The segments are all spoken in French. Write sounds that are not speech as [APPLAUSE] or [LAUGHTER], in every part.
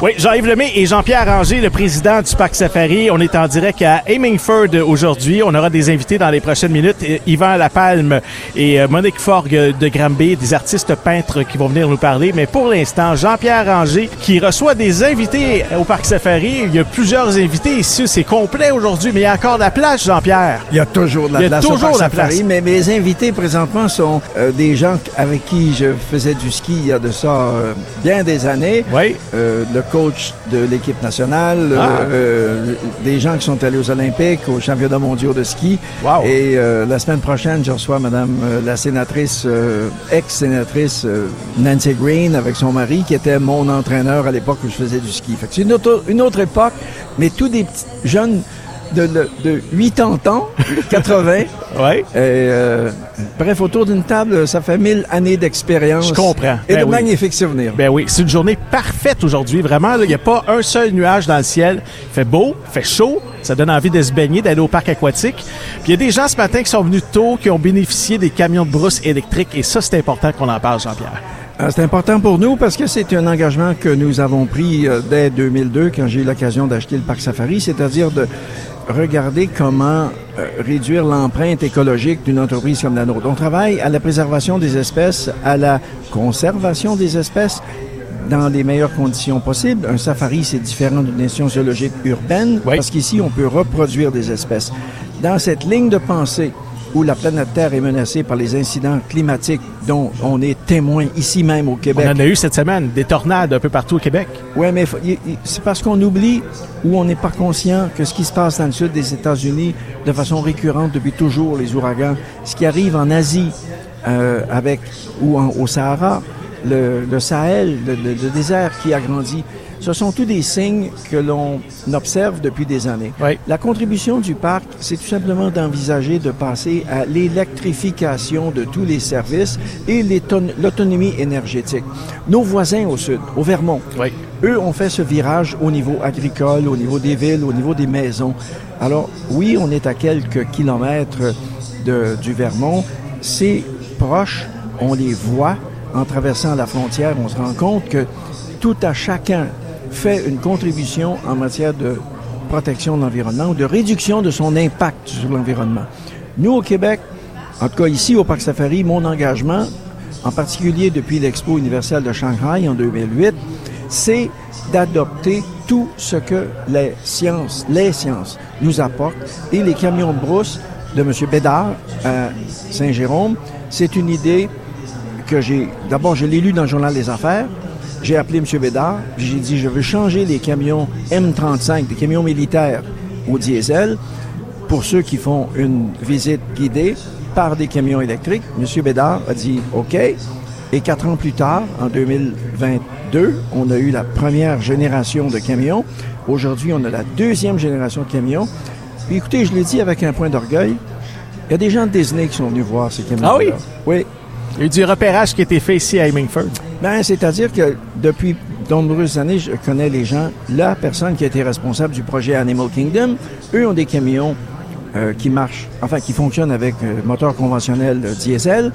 Oui, Jean-Yves Lemay et Jean-Pierre Ranger, le président du Parc Safari. On est en direct à Hemingford aujourd'hui. On aura des invités dans les prochaines minutes. Yvan Lapalme et euh, Monique Forgue de Granby, des artistes peintres qui vont venir nous parler. Mais pour l'instant, Jean-Pierre Ranger qui reçoit des invités au Parc Safari. Il y a plusieurs invités ici. C'est complet aujourd'hui, mais il y a encore de la place, Jean-Pierre. Il y a toujours de la Il y a place. au toujours Parc de la Safari, place. Mais mes invités présentement sont euh, des gens avec qui je faisais du ski il y a de ça euh, bien des années. Oui. Euh, le coach de l'équipe nationale, Ah. euh, des gens qui sont allés aux Olympiques, aux championnats mondiaux de ski. Wow. Et euh, la semaine prochaine, je reçois Madame euh, la sénatrice, euh, ex-sénatrice euh, Nancy Green avec son mari, qui était mon entraîneur à l'époque où je faisais du ski. Fait que c'est une autre, une autre époque, mais tous des petits jeunes de, de, de 80 ans, [LAUGHS] 80. Oui. Et, euh, bref, autour d'une table, ça fait mille années d'expérience. Je comprends. Et Ben de oui. magnifiques souvenirs. Ben oui, c'est une journée parfaite aujourd'hui. Vraiment, il n'y a pas un seul nuage dans le ciel. Il fait beau, il fait chaud. Ça donne envie de se baigner, d'aller au parc aquatique. Puis il y a des gens ce matin qui sont venus tôt, qui ont bénéficié des camions de brousse électriques. Et ça, c'est important qu'on en parle, Jean-Pierre. Euh, C'est important pour nous parce que c'est un engagement que nous avons pris euh, dès 2002 quand j'ai eu l'occasion d'acheter le parc Safari, c'est-à-dire de regarder comment euh, réduire l'empreinte écologique d'une entreprise comme la nôtre. On travaille à la préservation des espèces, à la conservation des espèces dans les meilleures conditions possibles. Un safari, c'est différent d'une nation zoologique urbaine Oui. parce qu'ici, on peut reproduire des espèces. Dans cette ligne de pensée où la planète Terre est menacée par les incidents climatiques dont on est témoin ici même au On Québec. en a eu cette semaine, des tornades un peu partout au Québec. Oui, mais c'est parce qu'on oublie ou on n'est pas conscient que ce qui se passe dans le sud des États-Unis de façon récurrente depuis toujours, les ouragans, ce qui arrive en Asie euh, avec ou en- au Sahara, le, le Sahel, le, le- le désert qui agrandit, ce sont tous des signes que l'on observe depuis des années. Oui. La contribution du parc, c'est tout simplement d'envisager de passer à l'électrification de tous les services et l'autonomie énergétique. Nos voisins au sud, au Vermont, Oui. eux ont fait ce virage au niveau agricole, au niveau des villes, au niveau des maisons. Alors oui, on est à quelques kilomètres de, du Vermont. C'est proche, on les voit en traversant la frontière. On se rend compte que tout à chacun fait une contribution en matière de protection de l'environnement ou de réduction de son impact sur l'environnement. Nous, au Québec, en tout cas ici au Parc Safari, mon engagement, en particulier depuis l'Expo universelle de Shanghai en 2008, c'est d'adopter tout ce que les sciences, les sciences nous apportent. Et les camions de brousse de M. Bédard à Saint-Jérôme, c'est une idée que j'ai... D'abord, je l'ai lu dans le journal des affaires. J'ai appelé M. Bédard, puis j'ai dit, je veux changer les camions M35, des camions militaires au diesel, pour ceux qui font une visite guidée par des camions électriques. M. Bédard a dit OK. Et quatre ans plus tard, en 2022, on a eu la première génération de camions. Aujourd'hui, on a la deuxième génération de camions. Puis écoutez, je l'ai dit avec un point d'orgueil, il y a des gens de Disney qui sont venus voir ces camions. Ah oui? Oui. Il y a eu du repérage qui a été fait ici à Hemingford. Ben, c'est-à-dire que depuis de nombreuses années, je connais les gens. La personne qui a été responsable du projet Animal Kingdom, eux ont des camions euh, qui marchent, enfin qui fonctionnent avec euh, moteur conventionnel euh, diesel.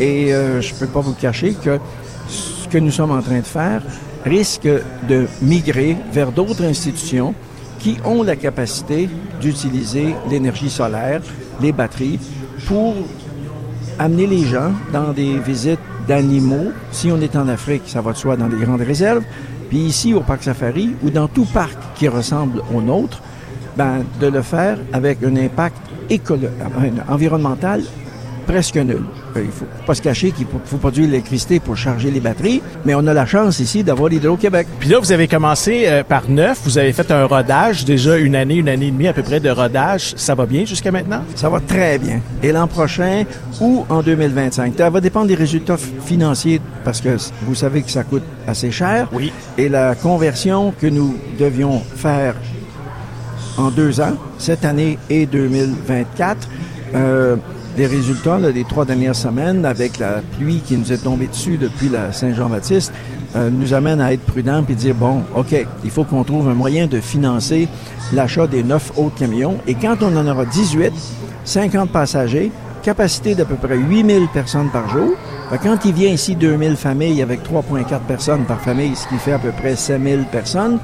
Et euh, je peux pas vous cacher que ce que nous sommes en train de faire risque de migrer vers d'autres institutions qui ont la capacité d'utiliser l'énergie solaire, les batteries, pour amener les gens dans des visites d'animaux. Si on est en Afrique, ça va de soi dans les grandes réserves. Puis ici, au parc Safari, ou dans tout parc qui ressemble au nôtre, ben, de le faire avec un impact euh, environnemental presque nul. Il faut pas se cacher qu'il faut, produire l'électricité pour charger les batteries, mais on a la chance ici d'avoir l'Hydro-Québec. Puis là, vous avez commencé euh, par neuf. Vous avez fait un rodage, déjà une année, une année et demie à peu près de rodage. Ça va bien jusqu'à maintenant? Ça va très bien. Et l'an prochain ou en 2025. Ça va dépendre des résultats financiers parce que vous savez que ça coûte assez cher. Oui. Et la conversion que nous devions faire en deux ans, cette année et 2024, euh, les résultats là, des trois dernières semaines, avec la pluie qui nous est tombée dessus depuis la Saint-Jean-Baptiste, euh, nous amène à être prudents et dire, bon, OK, il faut qu'on trouve un moyen de financer l'achat des neuf autres camions. Et quand on en aura 18, 50 passagers, capacité d'à peu près 8000 personnes par jour. Que quand il vient ici 2000 familles avec 3,4 personnes par famille, ce qui fait à peu près 5000 personnes,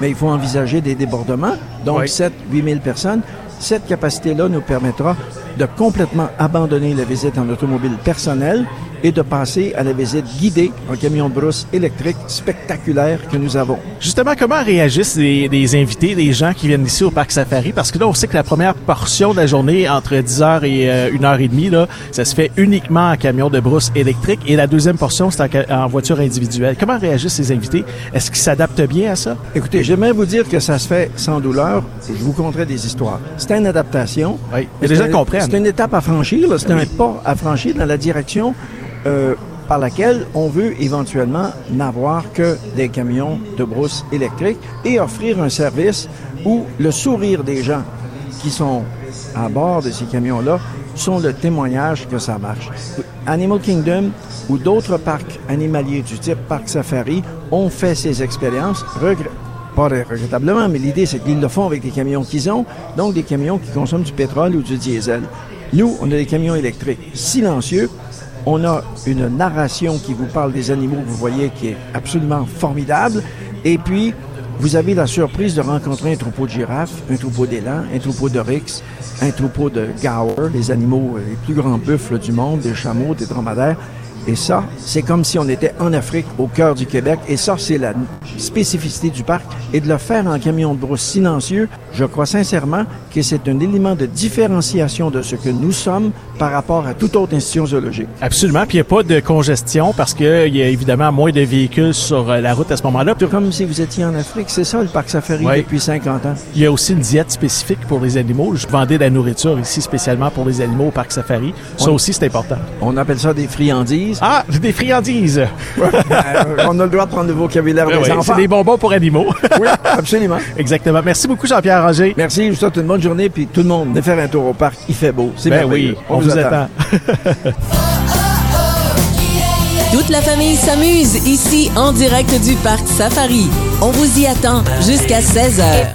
mais il faut envisager des débordements, donc Oui. 7 8000 personnes. Cette capacité-là nous permettra de complètement abandonner la visite en automobile personnelle et de passer à la visite guidée en camion de brousse électrique spectaculaire que nous avons. Justement, comment réagissent les, les invités, les gens qui viennent ici au Parc Safari? Parce que là, on sait que la première portion de la journée, entre 10h et euh, 1h30, là, ça se fait uniquement en camion de brousse électrique. Et la deuxième portion, c'est en, voiture individuelle. Comment réagissent les invités? Est-ce qu'ils s'adaptent bien à ça? Écoutez, j'aimerais vous dire que ça se fait sans douleur. Je vous conterai des histoires. C'est une adaptation. Oui. Des gens comprennent. C'est une étape à franchir. C'est un pas à franchir dans la direction euh, par laquelle on veut éventuellement n'avoir que des camions de brousse électrique et offrir un service où le sourire des gens qui sont à bord de ces camions-là sont le témoignage que ça marche. Animal Kingdom ou d'autres parcs animaliers du type Parc Safari ont fait ces expériences, pas regrettablement, mais l'idée c'est qu'ils le font avec des camions qu'ils ont, donc des camions qui consomment du pétrole ou du diesel. Nous, on a des camions électriques silencieux. On a une narration qui vous parle des animaux, que vous voyez, qui est absolument formidable. Et puis, vous avez la surprise de rencontrer un troupeau de girafes, un troupeau d'élans, un troupeau d'oryx, un troupeau de gaur, les animaux, euh, les plus grands buffles du monde, des chameaux, des dromadaires. Et ça, c'est comme si on était en Afrique, au cœur du Québec. Et ça, c'est la spécificité du parc. Et de le faire en camion de brousse silencieux, je crois sincèrement que c'est un élément de différenciation de ce que nous sommes par rapport à toute autre institution zoologique. Absolument. Puis il n'y a pas de congestion parce qu'il y a évidemment moins de véhicules sur euh, la route à ce moment-là. Puis Comme si vous étiez en Afrique, c'est ça le parc safari Oui. depuis 50 ans. Il y a aussi une diète spécifique pour les animaux. Je vendais de la nourriture ici spécialement pour les animaux au Parc Safari. Ça Oui. aussi, c'est important. On appelle ça des friandises. Ah, des friandises. [LAUGHS] Euh, on a le droit de prendre le vocabulaire Ouais, des ouais, enfants. c'est des bonbons pour animaux. Oui, [LAUGHS] absolument. Exactement. Merci beaucoup, Jean-Pierre Merci, je vous souhaite une bonne journée, puis tout le monde, venez faire un tour au parc, il fait beau. C'est Ben oui, on, vous attend. [LAUGHS] Toute la famille s'amuse ici en direct du Parc Safari. On vous y attend jusqu'à 16h.